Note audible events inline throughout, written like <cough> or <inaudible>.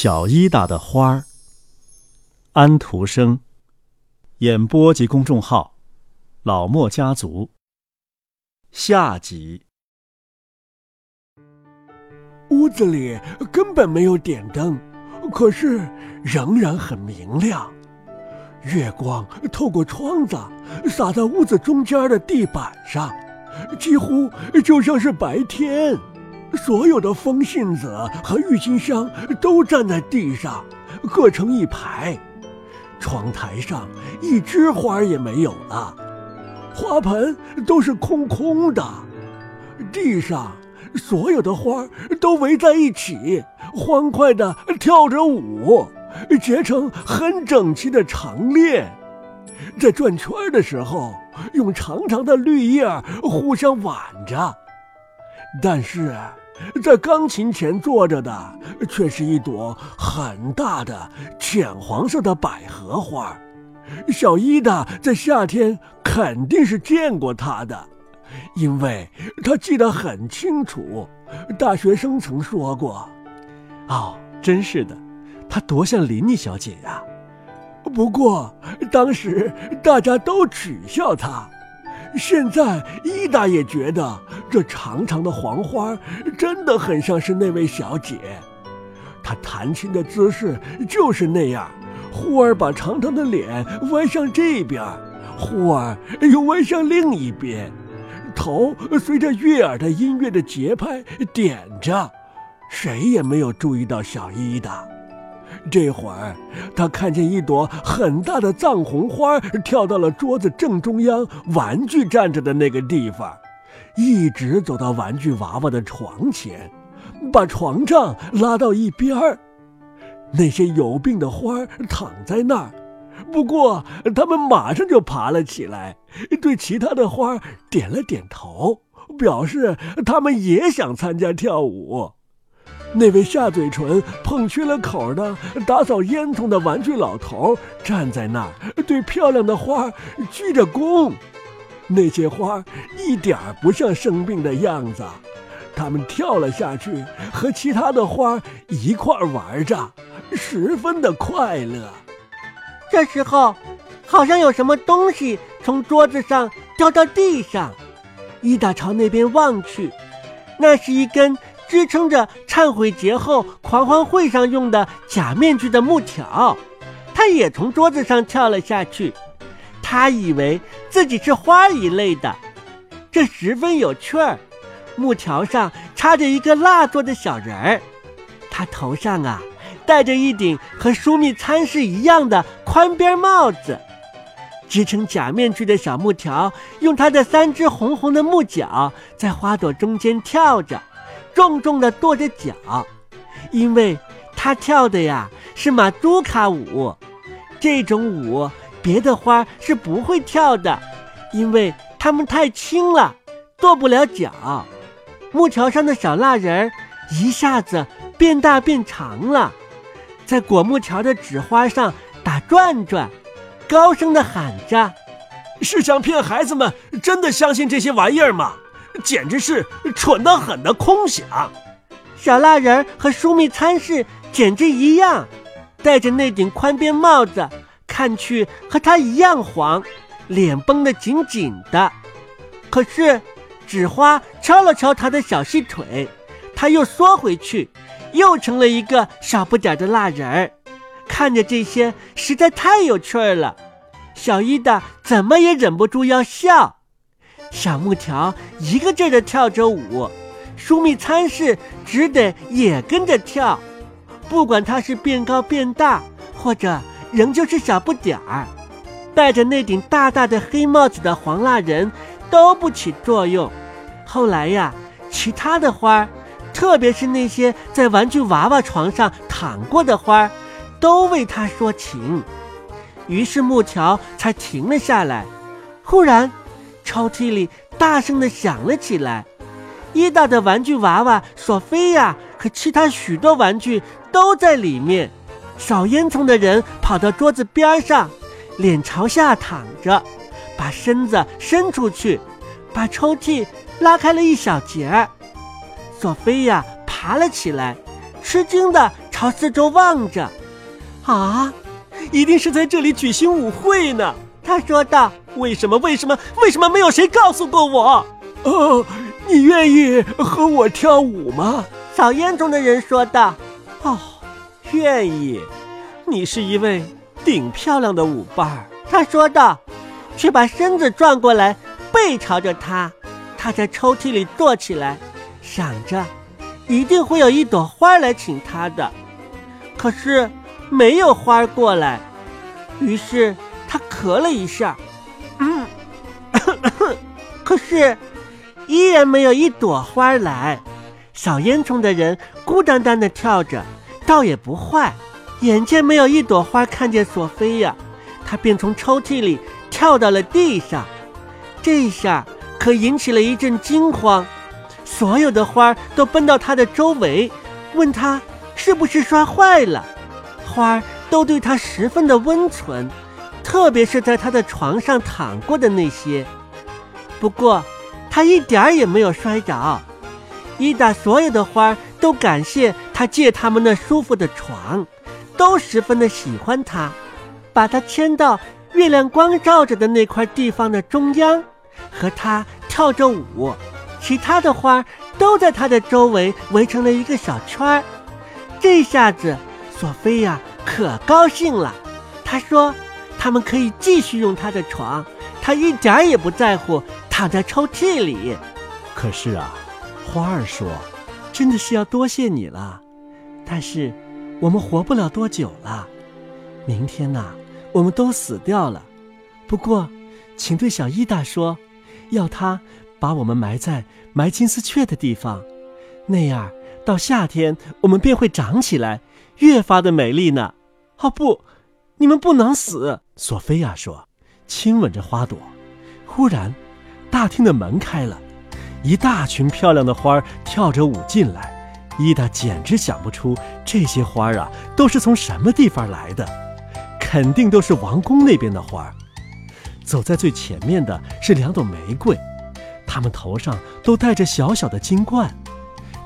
小伊达的花儿。安徒生。演播及公众号：老莫家族。下集。屋子里根本没有点灯，可是仍然很明亮。月光透过窗子洒在屋子中间的地板上，几乎就像是白天。所有的风信子和郁金香都站在地上，各成一排。窗台上一枝花也没有了，花盆都是空空的。地上所有的花都围在一起，欢快地跳着舞，结成很整齐的长链，在转圈的时候用长长的绿叶互相挽着。但是，在钢琴前坐着的却是一朵很大的浅黄色的百合花。小伊达在夏天肯定是见过它的，因为他记得很清楚。大学生曾说过：“哦，真是的，她多像琳妮小姐呀！”不过当时大家都取笑她。现在伊达也觉得这长长的黄花真的很像是那位小姐，她弹琴的姿势就是那样，忽而把长长的脸弯向这边，忽而又弯向另一边，头随着悦耳的音乐的节拍点着，谁也没有注意到小伊的。这会儿，他看见一朵很大的藏红花跳到了桌子正中央，玩具站着的那个地方，一直走到玩具娃娃的床前，把床帐拉到一边儿。那些有病的花躺在那儿，不过他们马上就爬了起来，对其他的花点了点头，表示他们也想参加跳舞。那位下嘴唇碰缺了口的打扫烟囱的玩具老头站在那儿，对漂亮的花鞠着躬。那些花一点儿不像生病的样子，他们跳了下去，和其他的花一块玩着，十分的快乐。这时候，好像有什么东西从桌子上掉到地上。伊达朝那边望去，那是一根。支撑着忏悔节后狂欢会上用的假面具的木条，他也从桌子上跳了下去。他以为自己是花一类的，这十分有趣儿。木条上插着一个蜡做的小人儿，他头上啊戴着一顶和枢密参事一样的宽边帽子。支撑假面具的小木条用它的三只红红的木脚在花朵中间跳着。重重的跺着脚，因为他跳的呀是马杜卡舞，这种舞别的花是不会跳的，因为它们太轻了，跺不了脚。木桥上的小蜡人儿一下子变大变长了，在果木条的纸花上打转转，高声的喊着：“是想骗孩子们真的相信这些玩意儿吗？”简直是蠢得很的空想！小蜡人儿和枢密参事简直一样，戴着那顶宽边帽子，看去和他一样黄，脸绷得紧紧的。可是纸花敲了敲他的小细腿，他又缩回去，又成了一个小不点的蜡人儿。看着这些，实在太有趣儿了。小伊达怎么也忍不住要笑。小木条一个劲儿地跳着舞，枢密参事只得也跟着跳。不管他是变高变大，或者仍旧是小不点儿，戴着那顶大大的黑帽子的黄蜡人都不起作用。后来呀，其他的花儿，特别是那些在玩具娃娃床上躺过的花儿，都为他说情。于是木条才停了下来。忽然。抽屉里大声的响了起来，伊达的玩具娃娃索菲亚和其他许多玩具都在里面。扫烟囱的人跑到桌子边上，脸朝下躺着，把身子伸出去，把抽屉拉开了一小截儿。索菲亚爬了起来，吃惊的朝四周望着。啊，一定是在这里举行舞会呢。他说道：“为什么？为什么？为什么没有谁告诉过我？”哦，你愿意和我跳舞吗？扫烟囱的人说道：“哦，愿意。你是一位顶漂亮的舞伴儿。”他说道，却把身子转过来，背朝着他。他在抽屉里坐起来，想着，一定会有一朵花来请他的。可是没有花过来，于是他咳了一下，嗯，<coughs> 可是 <coughs> 依然没有一朵花来。小烟囱的人孤单单的跳着，倒也不坏。眼见没有一朵花看见索菲亚，他便从抽屉里跳到了地上。这下可引起了一阵惊慌，所有的花都奔到他的周围，问他是不是摔坏了。花都对他十分的温存，特别是在他的床上躺过的那些。不过他一点儿也没有摔着。伊达所有的花都感谢他借他们那舒服的床，都十分的喜欢他，把他牵到月亮光照着的那块地方的中央，和他跳着舞。其他的花都在他的周围围成了一个小圈儿。这下子，索菲亚可高兴了。她说：“他们可以继续用他的床，他一点也不在乎躺在抽屉里。”可是啊。花儿说：“真的是要多谢你了，但是我们活不了多久了。明天呐，我们都死掉了。不过，请对小伊达说，要他把我们埋在埋金丝雀的地方，那样到夏天我们便会长起来，越发的美丽呢。”哦不，你们不能死！索菲亚说，亲吻着花朵。忽然，大厅的门开了。一大群漂亮的花儿跳着舞进来，伊达简直想不出这些花儿啊都是从什么地方来的，肯定都是王宫那边的花儿。走在最前面的是两朵玫瑰，他们头上都戴着小小的金冠，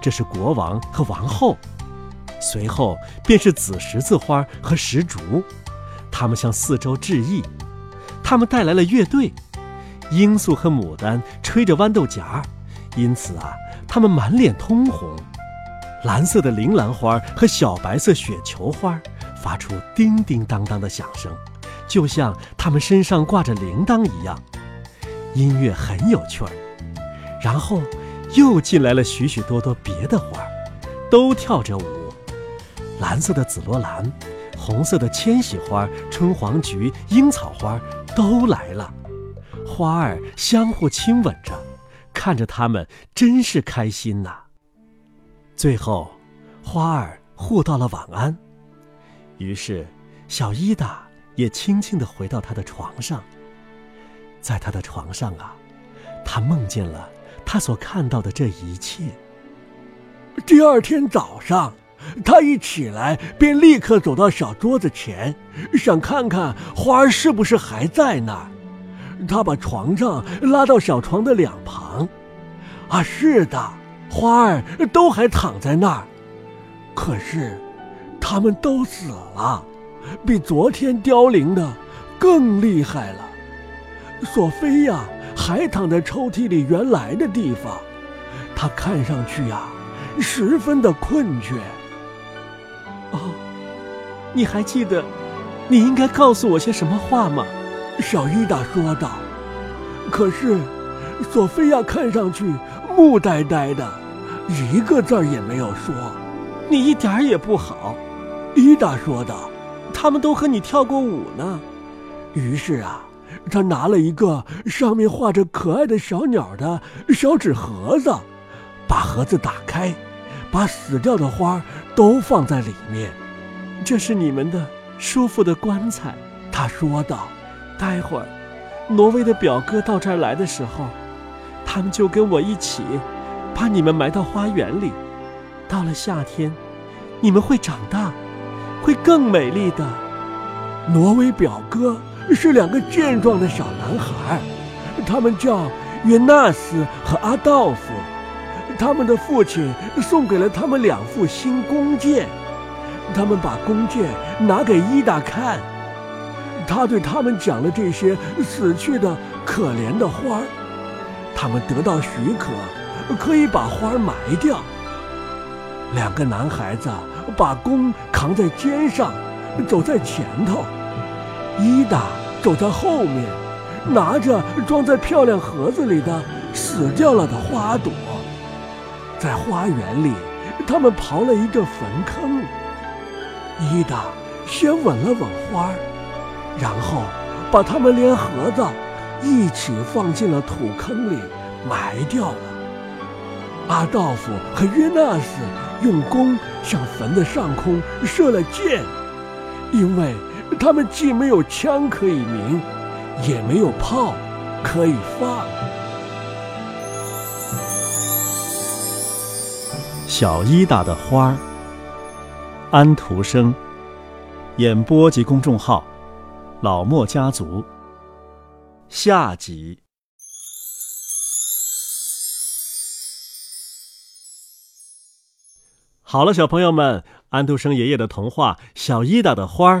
这是国王和王后。随后便是紫十字花和石竹，他们向四周致意。他们带来了乐队，罂粟和牡丹吹着豌豆荚。因此啊，它们满脸通红。蓝色的铃兰花和小白色雪球花发出叮叮当当的响声，就像它们身上挂着铃铛一样。音乐很有趣儿。然后又进来了许许多多别的花，都跳着舞。蓝色的紫罗兰、红色的千禧花、春黄菊、樱草花都来了。花儿相互亲吻着。看着他们，真是开心呐。最后，花儿互道了晚安，于是小伊达也轻轻地回到他的床上。在他的床上啊，他梦见了他所看到的这一切。第二天早上，他一起来便立刻走到小桌子前，想看看花儿是不是还在那儿。他把床上拉到小床的两旁，啊，是的，花儿都还躺在那儿，可是，他们都死了，比昨天凋零的更厉害了。索菲亚还躺在抽屉里原来的地方，她看上去呀，十分的困倦。哦，你还记得，你应该告诉我些什么话吗？小伊达说道：“可是，索菲亚看上去木呆呆的，一个字也没有说。你一点也不好。”伊达说道：“他们都和你跳过舞呢。”于是啊，他拿了一个上面画着可爱的小鸟的小纸盒子，把盒子打开，把死掉的花都放在里面。这是你们的舒服的棺材，他说道。待会儿，挪威的表哥到这儿来的时候，他们就跟我一起把你们埋到花园里。到了夏天，你们会长大，会更美丽的。挪威表哥是两个健壮的小男孩，他们叫约纳斯和阿道夫。他们的父亲送给了他们两副新弓箭，他们把弓箭拿给伊达看，他对他们讲了这些死去的可怜的花儿，他们得到许可，可以把花埋掉。两个男孩子把弓扛在肩上，走在前头，伊达走在后面，拿着装在漂亮盒子里的死掉了的花朵，在花园里，他们刨了一个坟坑。伊达先吻了吻花，然后把它们连盒子一起放进了土坑里埋掉了。阿道夫和约纳斯用弓向坟的上空射了箭，因为他们既没有枪可以鸣，也没有炮可以放。小伊达的花儿。安徒生，演播及公众号：老莫家族。下集。好了，小朋友们，安徒生爷爷的童话《小伊达的花儿》